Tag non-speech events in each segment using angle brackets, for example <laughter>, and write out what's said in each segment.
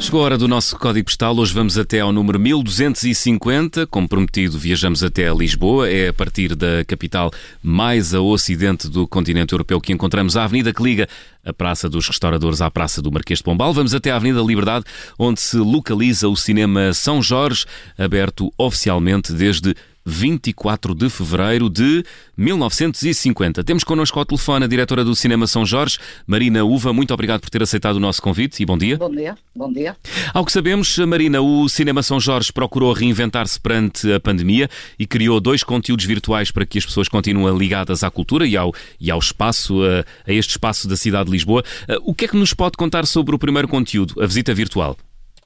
Chegou a hora do nosso código postal. Hoje vamos até ao número 1250. Como prometido, viajamos até Lisboa. É a partir da capital mais a ocidente do continente europeu que encontramos a avenida que liga a Praça dos Restauradores à Praça do Marquês de Pombal. Vamos até a Avenida Liberdade, onde se localiza o Cinema São Jorge, aberto oficialmente desde 24 de fevereiro de 1950. Temos connosco ao telefone a diretora do Cinema São Jorge, Marina Uva. Muito obrigado por ter aceitado o nosso convite e bom dia. Bom dia, bom dia. Ao que sabemos, Marina, o Cinema São Jorge procurou reinventar-se perante a pandemia e criou dois conteúdos virtuais para que as pessoas continuem ligadas à cultura e ao, e ao espaço, a, a este espaço da cidade de Lisboa. O que é que nos pode contar sobre o primeiro conteúdo, a visita virtual?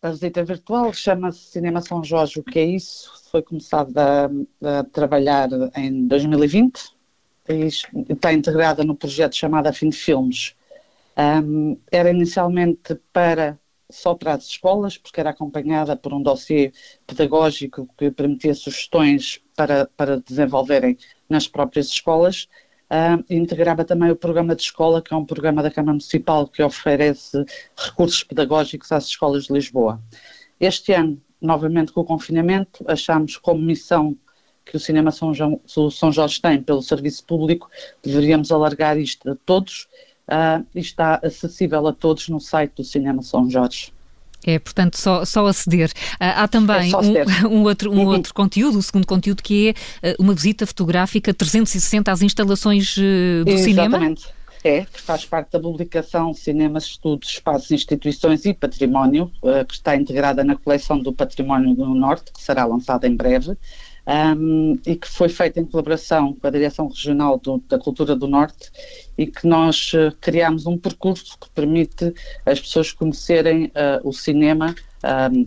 A visita virtual chama-se Cinema São Jorge. O que é isso? Foi começado a, a trabalhar em 2020 e está integrada no projeto chamado Afim de Filmes. Um, era inicialmente para só para as escolas, porque era acompanhada por um dossiê pedagógico que permitia sugestões para, para desenvolverem nas próprias escolas Uh, integrava também o programa de escola, que é um programa da Câmara Municipal que oferece recursos pedagógicos às escolas de Lisboa. Este ano, novamente com o confinamento, achamos como missão que o Cinema São, João, São Jorge tem pelo serviço público, deveríamos alargar isto a todos uh, e está acessível a todos no site do Cinema São Jorge. É, portanto, só, só aceder. Ah, há também é um, <laughs> um, outro, um uhum. outro conteúdo, o segundo conteúdo, que é ah, uma visita fotográfica 360 às instalações uh, do Exatamente. cinema. Exatamente. É, que faz parte da publicação Cinemas, Estudos, Espaços, Instituições e Património, que está integrada na coleção do Património do Norte, que será lançada em breve um, e que foi feita em colaboração com a Direção Regional do, da Cultura do Norte e que nós uh, criámos um percurso que permite as pessoas conhecerem uh, o cinema um,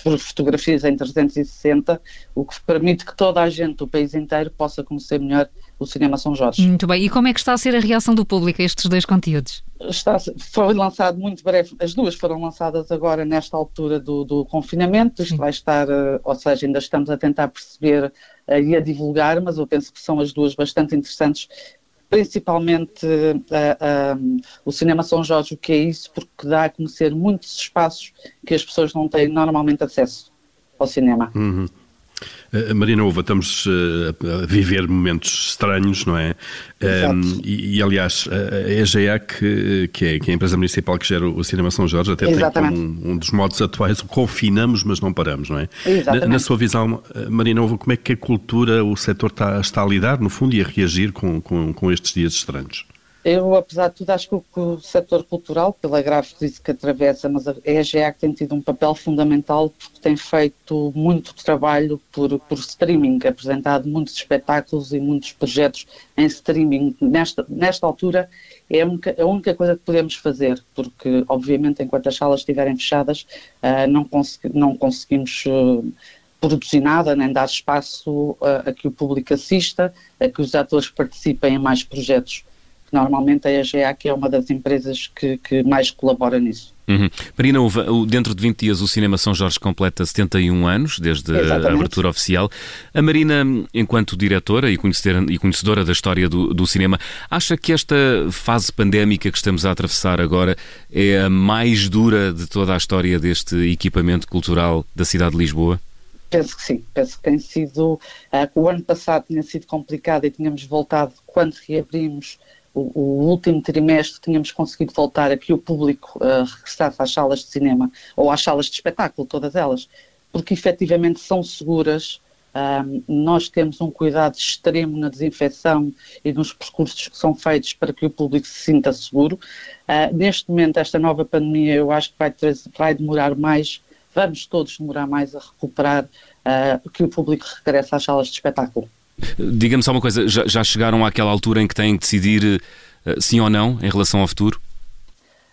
fotografias em 360, o que permite que toda a gente do país inteiro possa conhecer melhor o Cinema São Jorge. Muito bem. E como é que está a ser a reação do público a estes dois conteúdos? Está, foi lançado muito breve, as duas foram lançadas agora nesta altura do, do confinamento, isto Sim. vai estar, eh, ou seja, ainda estamos a tentar perceber uh, e a divulgar, mas eu penso que são as duas bastante interessantes principalmente uh, o Cinema São Jorge, o que é isso, porque dá a conhecer muitos espaços que as pessoas não têm normalmente acesso ao cinema. Uhum. Uh, Marina Uva, estamos uh, a viver momentos estranhos, não é? Um, e, e, aliás, a EGA, que, que, é, que é a empresa municipal que gera o Cinema São Jorge, até Exatamente. tem como um, um, dos modos atuais o confinamos, mas não paramos, não é? Na, na, sua visão, Marina Uva, como é que a cultura, o setor está, está a lidar, no fundo, e a reagir com, com, com estes dias estranhos? Eu, apesar de tudo, acho que o, setor cultural, pela grave crise que atravessa, mas a EGA tem tido um papel fundamental porque tem feito muito trabalho por, por streaming, apresentado muitos espetáculos e muitos projetos em streaming. Nesta, nesta altura é a única, a única coisa que podemos fazer, porque, obviamente, enquanto as salas estiverem fechadas, uh, não, consegui, não conseguimos. Uh, produzir nada, nem dar espaço uh, a que o público assista, a que os atores participem em mais projetos normalmente a EGA que é uma das empresas que, que mais colabora nisso. Uhum. Marina Uva, dentro de 20 dias o Cinema São Jorge completa 71 anos, desde Exatamente. a abertura oficial. A Marina, enquanto diretora e conhecedora da história do, do, cinema, acha que esta fase pandémica que estamos a atravessar agora é a mais dura de toda a história deste equipamento cultural da cidade de Lisboa? Penso que sim, penso que tem sido. Uh, o ano passado tinha sido complicado e tínhamos voltado, quando reabrimos, o, o, último trimestre tínhamos conseguido voltar a que o público uh, regressasse às salas de cinema ou às salas de espetáculo, todas elas, porque efetivamente são seguras. Um, nós temos um cuidado extremo na desinfecção e nos percursos que são feitos para que o público se sinta seguro. Uh, neste momento, esta nova pandemia, eu acho que vai, vai demorar mais, vamos todos demorar mais a recuperar uh, que o público regresse às salas de espetáculo. Diga-me só uma coisa, já, já, chegaram àquela altura em que têm que decidir uh, sim ou não em relação ao futuro?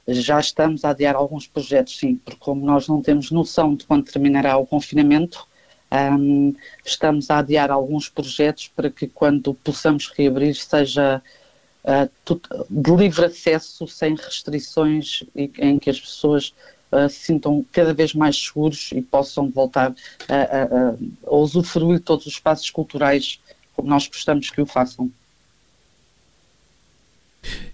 Já estamos a adiar alguns projetos, sim, porque como nós não temos noção de quando terminará o confinamento, um, estamos a adiar alguns projetos para que quando possamos reabrir seja uh, de livre acesso, sem restrições e em que as pessoas uh, se sintam cada vez mais seguros e possam voltar a, a, a usufruir todos os espaços culturais como nós gostamos que o façam.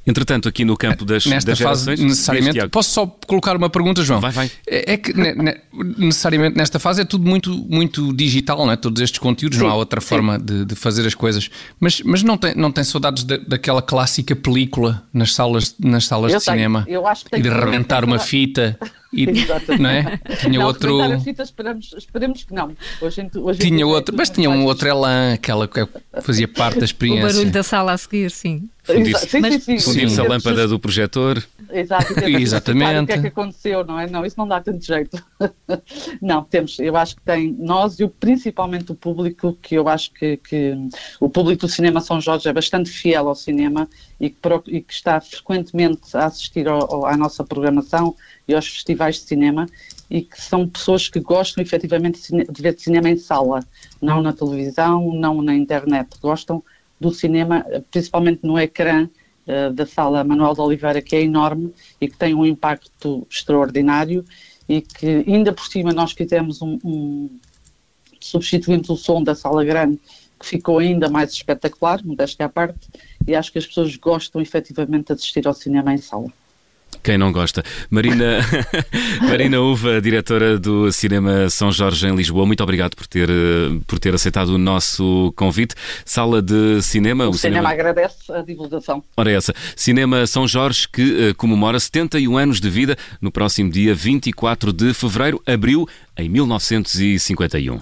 Entretanto, aqui no campo das, nesta das fase, gerações, necessariamente. Posso só colocar uma pergunta, João? Vai, vai. É, é que ne, ne, necessariamente nesta fase é tudo muito, muito digital, não é? Todos estes conteúdos, sim, não há outra sim. forma de, de, fazer as coisas. Mas, mas não, tem, não tem saudades da, daquela clássica película nas salas, nas salas eu de tenho, cinema e de rebentar uma fita. <laughs> E, não é? Tinha não, outro. Fita, esperamos, esperemos que não. Hoje, hoje tinha outro, mas tinha um outro elan, aquela que fazia parte da <laughs> experiência. O barulho da sala a seguir, sim. Fundir-se sim, sim, fundir a lâmpada do projetor. Exato, Exatamente. O que é que aconteceu, não é? Não, isso não dá tanto jeito. <laughs> não, temos, eu acho que tem, nós e principalmente o público, que eu acho que, que o público do Cinema São Jorge é bastante fiel ao cinema e que, está frequentemente a assistir ao, à nossa programação e aos festivais de cinema e que são pessoas que gostam efetivamente de ver cinema em sala, não na televisão, não na internet, gostam do cinema, principalmente no ecrã uh, da sala. Manuel de Oliveira, que é enorme e que tem um impacto extraordinário e que ainda por cima nós fizemos um, um substituímos o som da sala grande que ficou ainda mais espetacular, modéstia à parte, e acho que as pessoas gostam efetivamente de assistir ao cinema em sala. Quem não gosta? Marina, <laughs> Marina Uva, diretora do Cinema São Jorge em Lisboa, muito obrigado por ter, por ter aceitado o nosso convite. Sala de cinema. O, o cinema, cinema, agradece a divulgação. Ora, essa. Cinema São Jorge, que uh, comemora 71 anos de vida no próximo dia 24 de fevereiro, abriu em 1951.